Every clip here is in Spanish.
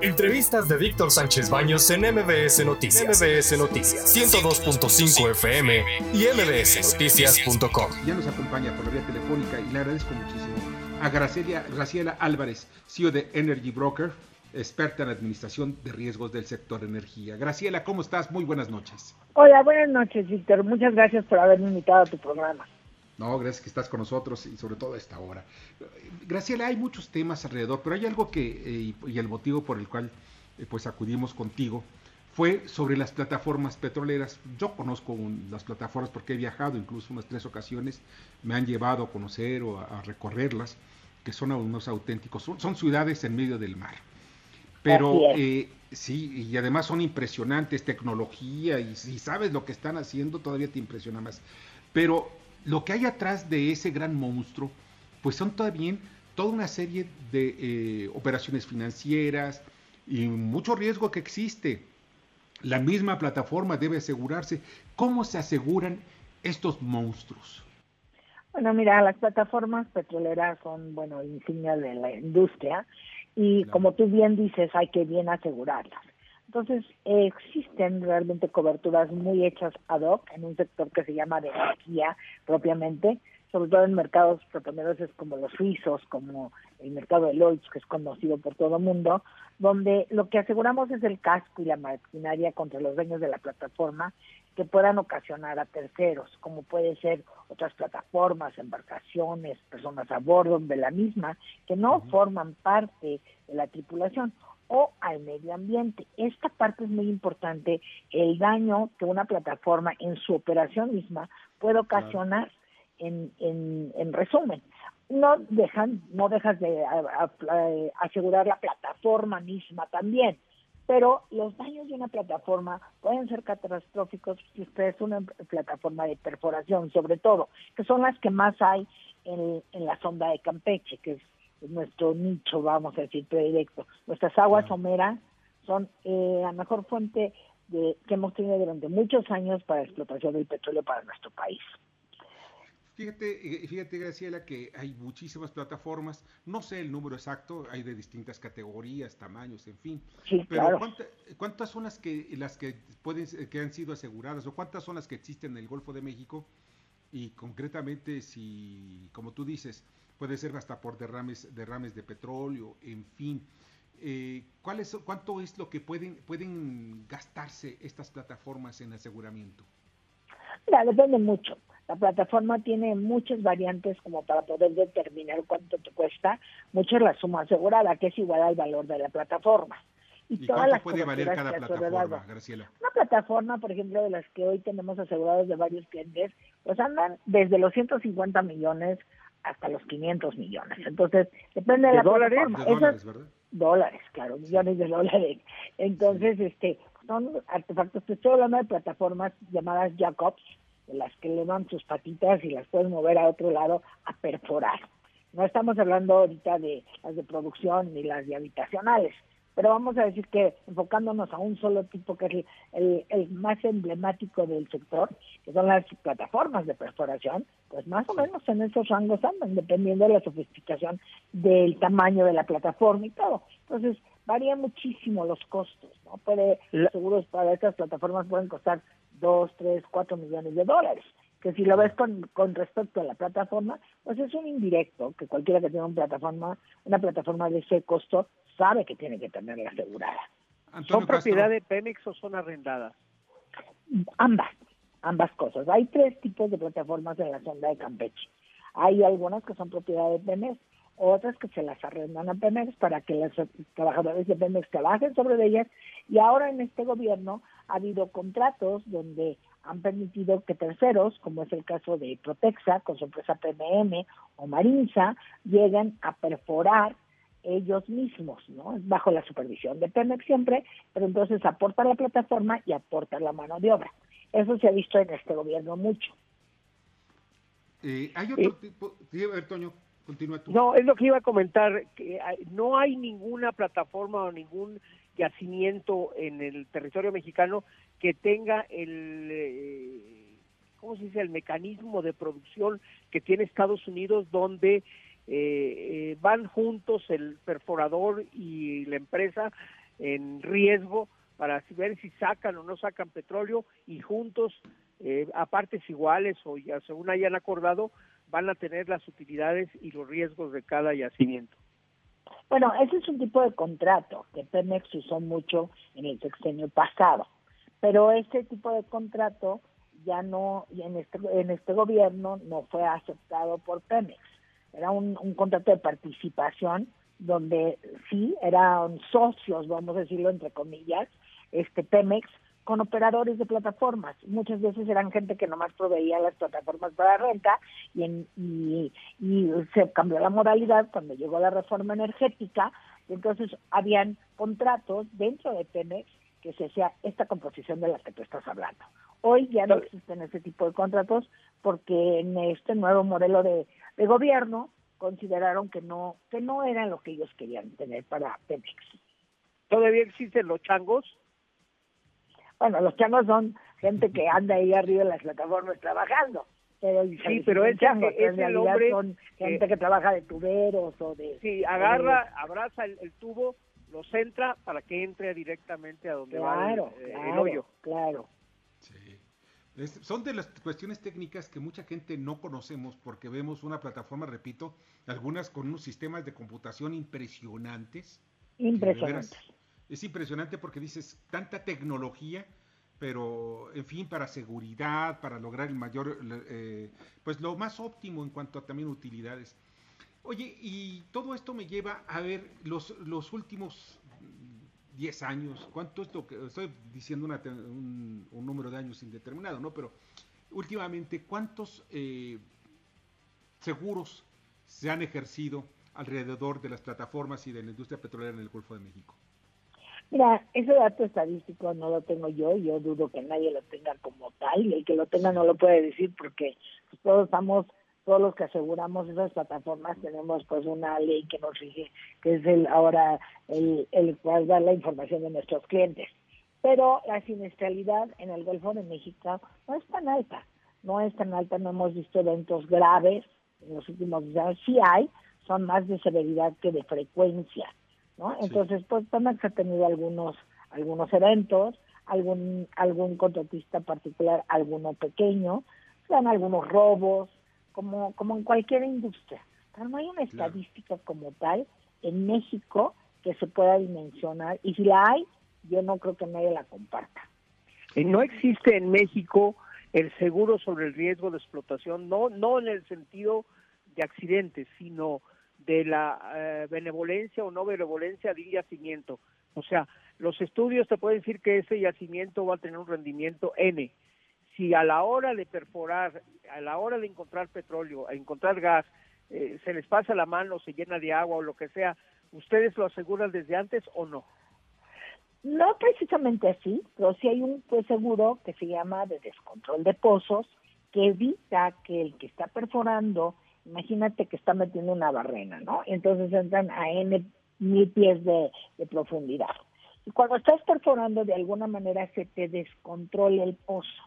Entrevistas de Víctor Sánchez Baños en MBS Noticias. MBS Noticias 102.5 FM y mbsnoticias.com. Ya nos acompaña por la vía telefónica y le agradezco muchísimo a Graciela, Graciela Álvarez, CEO de Energy Broker, experta en administración de riesgos del sector energía. Graciela, ¿cómo estás? Muy buenas noches. Hola, buenas noches, Víctor. Muchas gracias por haberme invitado a tu programa. No, gracias que estás con nosotros y sobre todo a esta hora. Graciela, hay muchos temas alrededor, pero hay algo que, eh, y el motivo por el cual eh, pues acudimos contigo, fue sobre las plataformas petroleras. Yo conozco las plataformas porque he viajado incluso unas tres ocasiones, me han llevado a conocer o a, recorrerlas, que son unos auténticos, son, ciudades en medio del mar. Pero eh, sí, y además son impresionantes, tecnología, y si sabes lo que están haciendo, todavía te impresiona más. Pero lo que hay atrás de ese gran monstruo, pues son todavía toda una serie de eh, operaciones financieras y mucho riesgo que existe. La misma plataforma debe asegurarse. ¿Cómo se aseguran estos monstruos? Bueno, mira, las plataformas petroleras son, bueno, insignia de la industria y como tú bien dices, hay que bien asegurarlas. Entonces, existen realmente coberturas muy hechas ad hoc en un sector que se llama de energía propiamente, sobre todo en mercados es como los suizos, como el mercado de Lloyds, que es conocido por todo el mundo, donde lo que aseguramos es el casco y la maquinaria contra los dueños de la plataforma que puedan ocasionar a terceros, como puede ser otras plataformas, embarcaciones, personas a bordo de la misma, que no forman parte de la tripulación o al medio ambiente. Esta parte es muy importante, el daño que una plataforma en su operación misma puede ocasionar en, en, en resumen. No dejan, no dejas de asegurar la plataforma misma también, pero los daños de una plataforma pueden ser catastróficos si usted es una plataforma de perforación, sobre todo, que son las que más hay en, en la sonda de Campeche, que es nuestro nicho, vamos a decir, predilecto. Nuestras aguas someras son eh, la mejor fuente de, que hemos tenido durante muchos años para explotación del petróleo para nuestro país. Fíjate, eh, fíjate, Graciela, que hay muchísimas plataformas, no sé el número exacto, hay de distintas categorías, tamaños, en fin. Sí, pero claro. ¿cuántas son las que las que pueden que han sido aseguradas o cuántas son las que existen en el Golfo de México? Y concretamente, si, como tú dices, puede ser hasta por derrames, derrames de petróleo, en fin. Eh, ¿cuál es, ¿Cuánto es lo que pueden, pueden gastarse estas plataformas en aseguramiento? Mira, depende mucho. La plataforma tiene muchas variantes como para poder determinar cuánto te cuesta. Mucho la suma asegurada, que es igual al valor de la plataforma. Y, todas las puede valer cada plataforma, Graciela? Una plataforma, por ejemplo, de las que hoy tenemos asegurados de varios clientes, pues andan desde los 150 millones hasta los 500 millones. Entonces, depende de, la dólares? dólares, Dólares, claro, millones de dólares. Entonces, este, son artefactos, te estoy hablando de plataformas llamadas Jacobs, de las que le dan sus patitas y las puedes mover a otro lado a perforar. No estamos hablando ahorita de las de producción ni las de habitacionales, pero vamos a decir que enfocándonos a un solo tipo que es el, el, más emblemático del sector, que son las plataformas de perforación, pues más o menos en esos rangos andan, dependiendo de la sofisticación del tamaño de la plataforma y todo. Entonces, varía muchísimo los costos, ¿no? Puede, los seguros para estas plataformas pueden costar 2, 3, 4 millones de dólares que si lo ves con, con respecto a la plataforma, pues es un indirecto, que cualquiera que tenga una plataforma, una plataforma de ese costo, sabe que tiene que tenerla asegurada. ¿Son propiedad de Pemex o son arrendadas? Ambas, ambas cosas. Hay tres tipos de plataformas en la sonda de Campeche. Hay algunas que son propiedad de Pemex, otras que se las arrendan a Pemex para que los trabajadores de Pemex trabajen sobre ellas. Y ahora en este gobierno ha habido contratos donde han permitido que terceros, como es el caso de Protexa con su empresa PMM o Marinza, lleguen a perforar ellos mismos, ¿no? Bajo la supervisión de Pemex siempre, pero entonces aporta la plataforma y aporta la mano de obra. Eso se ha visto en este gobierno mucho. Eh, hay otro tipo, sí, Toño, continúa tú. No, es lo que iba a comentar, que no hay ninguna plataforma o ningún yacimiento en el territorio mexicano que tenga el, eh, ¿cómo se dice?, el mecanismo de producción que tiene Estados Unidos donde eh, eh, van juntos el perforador y la empresa en riesgo para ver si sacan o no sacan petróleo y juntos, eh, a partes iguales o ya según hayan acordado, van a tener las utilidades y los riesgos de cada yacimiento. Bueno, ese es un tipo de contrato que Pemex usó mucho en el sexenio pasado, pero ese tipo de contrato ya no, en este, en este gobierno no fue aceptado por Pemex. Era un, un contrato de participación donde sí eran socios, vamos a decirlo entre comillas, este Pemex con operadores de plataformas. Muchas veces eran gente que nomás proveía las plataformas para renta y, en, y, se cambió la moralidad cuando llegó la reforma energética. Entonces habían contratos dentro de Pemex que se hacía esta composición de la que tú estás hablando. Hoy ya no existen ese tipo de contratos porque en este nuevo modelo de, de gobierno consideraron que no que no eran lo que ellos querían tener para Pemex. ¿Todavía existen los changos? Bueno, los changos son gente que anda ahí arriba en las plataformas trabajando. Pero sí, pero ese, changos, es el hombre son gente que, trabaja de tuberos o de... Sí, agarra, abraza el, tubo, lo centra para que entre directamente a donde va el, claro, hoyo. Claro, Son de las cuestiones técnicas que mucha gente no conocemos porque vemos una plataforma, repito, algunas con unos sistemas de computación impresionantes. Impresionantes es impresionante porque dices tanta tecnología, pero en fin, para seguridad, para lograr el mayor, eh, pues lo más óptimo en cuanto a también utilidades. Oye, y todo esto me lleva a ver los, los últimos 10 años, ¿cuánto es lo que estoy diciendo un, número de años indeterminado, ¿no? Pero últimamente, ¿cuántos eh, seguros se han ejercido alrededor de las plataformas y de la industria petrolera en el Golfo de México? Mira, ese dato estadístico no lo tengo yo, yo dudo que nadie lo tenga como tal, y el que lo tenga no lo puede decir porque todos estamos, todos los que aseguramos esas plataformas tenemos pues una ley que nos rige, que es el ahora el, el cual da la información de nuestros clientes. Pero la siniestralidad en el Golfo de México no es tan alta, no es tan alta, no hemos visto eventos graves en los últimos años, sí hay, son más de severidad que de frecuencia ¿no? Entonces, pues Pemex ha tenido algunos algunos eventos, algún algún contratista particular, alguno pequeño, sean algunos robos, como como en cualquier industria. Pero no hay una estadística como tal en México que se pueda dimensionar y si la hay, yo no creo que nadie la comparta. Eh, no existe en México el seguro sobre el riesgo de explotación, no no en el sentido de accidentes, sino de la eh, benevolencia o no benevolencia de un yacimiento. O sea, los estudios te pueden decir que ese yacimiento va a tener un rendimiento N. Si a la hora de perforar, a la hora de encontrar petróleo, a encontrar gas, eh, se les pasa la mano, se llena de agua o lo que sea, ¿ustedes lo aseguran desde antes o no? No precisamente así, pero sí hay un pues, seguro que se llama de descontrol de pozos que evita que el que está perforando Imagínate que está metiendo una barrena, ¿no? Entonces entran a N mil pies de, profundidad. Y cuando estás perforando, de alguna manera se te descontrola el pozo.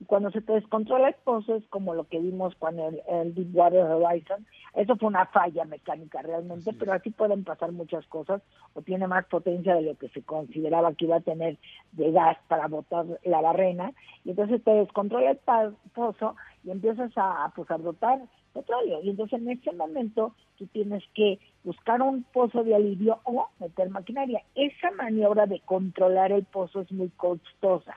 Y cuando se te descontrola el pozo es como lo que vimos con el, el Deepwater Horizon. Eso fue una falla mecánica realmente, pero así pueden pasar muchas cosas o tiene más potencia de lo que se consideraba que iba a tener de gas para botar la barrena. Y entonces te descontrola el pozo y empiezas a, pues, a brotar petróleo. Y entonces en ese momento tú tienes que buscar un pozo de alivio o meter maquinaria. Esa maniobra de controlar el pozo es muy costosa.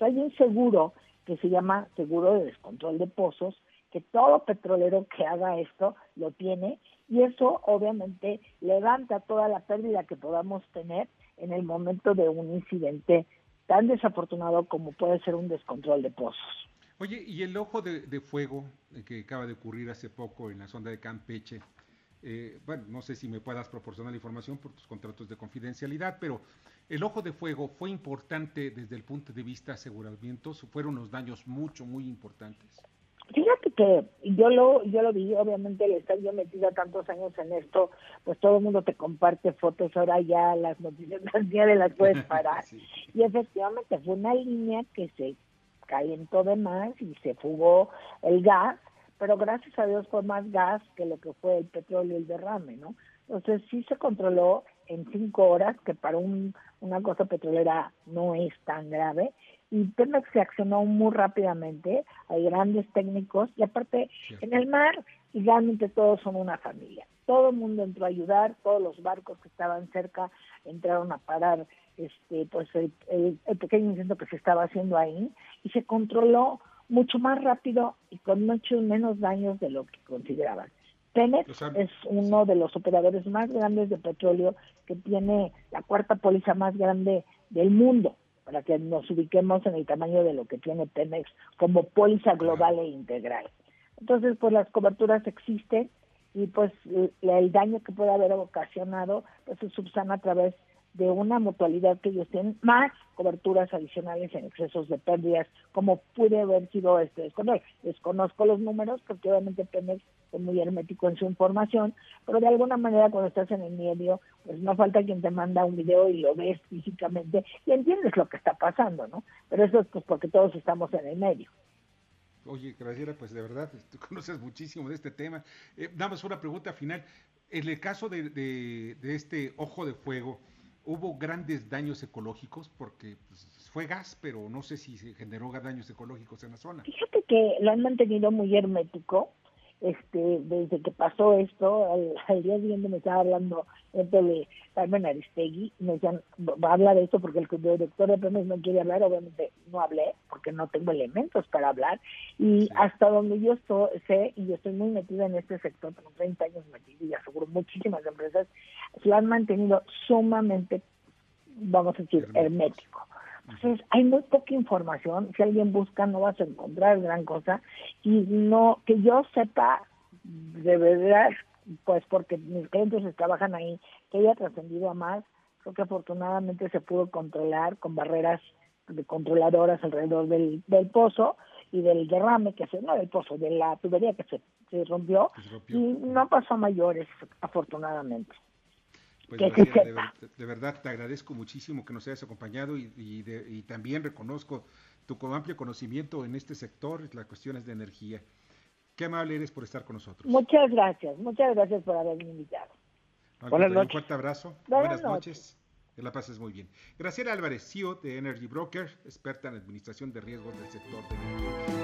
hay un seguro que se llama seguro de descontrol de pozos, que todo petrolero que haga esto lo tiene y eso obviamente levanta toda la pérdida que podamos tener en el momento de un incidente tan desafortunado como puede ser un descontrol de pozos. Oye, y el ojo de, fuego eh, que acaba de ocurrir hace poco en la sonda de Campeche, eh, bueno, no sé si me puedas proporcionar la información por tus contratos de confidencialidad, pero el ojo de fuego fue importante desde el punto de vista de aseguramientos, fueron unos daños mucho, muy importantes. Fíjate que yo lo, yo lo vi, obviamente, el estar yo metida tantos años en esto, pues todo el mundo te comparte fotos, ahora ya las noticias día de las puedes parar. Y efectivamente fue una línea que se calentó de más y se fugó el gas, pero gracias a Dios fue más gas que lo que fue el petróleo y el derrame, ¿no? Entonces sí se controló en cinco horas, que para un, una cosa petrolera no es tan grave, y Pemex accionó muy rápidamente, hay grandes técnicos, y aparte en el mar, y realmente todos son una familia. Todo el mundo entró a ayudar, todos los barcos que estaban cerca entraron a parar este pues el, el pequeño incendio que se estaba haciendo ahí y se controló mucho más rápido y con muchos menos daños de lo que consideraban. Pemex es uno de los operadores más grandes de petróleo que tiene la cuarta póliza más grande del mundo, para que nos ubiquemos en el tamaño de lo que tiene Pemex como póliza global e integral. Entonces, pues las coberturas existen y pues el daño que puede haber ocasionado pues se subsana a través de una mutualidad que ellos tienen, más coberturas adicionales en excesos de pérdidas, como puede haber sido este descontrol. Desconozco los números porque obviamente Pemex es muy hermético en su información, pero de alguna manera cuando estás en el medio, pues no falta quien te manda un video y lo ves físicamente y entiendes lo que está pasando, ¿no? Pero eso es pues porque todos estamos en el medio. Oye, Graciela, pues de verdad, tú conoces muchísimo de este tema. Eh, damos una pregunta final. En el caso de, de, de este ojo de fuego, hubo grandes daños ecológicos porque pues, fue gas, pero no sé si se generó daños ecológicos en la zona. Fíjate que lo han mantenido muy hermético. Este, desde que pasó esto, al, día siguiente me estaba hablando de Carmen Aristegui, me decían, va a hablar de esto porque el director de premios no quiere hablar, obviamente no hablé porque no tengo elementos para hablar y hasta donde yo estoy, sé, y yo estoy muy metida en este sector, tengo 30 años metida y aseguro muchísimas empresas, lo han mantenido sumamente, vamos a decir, hermético. Entonces, hay muy poca información. Si alguien busca, no vas a encontrar gran cosa. Y no, que yo sepa, de verdad, pues porque mis clientes trabajan ahí, que haya trascendido a más. Creo que afortunadamente se pudo controlar con barreras de controladoras alrededor del, del pozo y del derrame que se, no del pozo, de la tubería que se, se rompió, y no pasó a mayores, afortunadamente. Pues de, verdad te agradezco muchísimo que nos hayas acompañado y, y, también reconozco tu amplio conocimiento en este sector, las cuestiones de energía. Qué amable eres por estar con nosotros. Muchas gracias, muchas gracias por haberme invitado. Buenas noches. Un fuerte abrazo. Buenas, noches. Que la pases muy bien. Graciela Álvarez, CEO de Energy Broker, experta en administración de riesgos del sector de energía.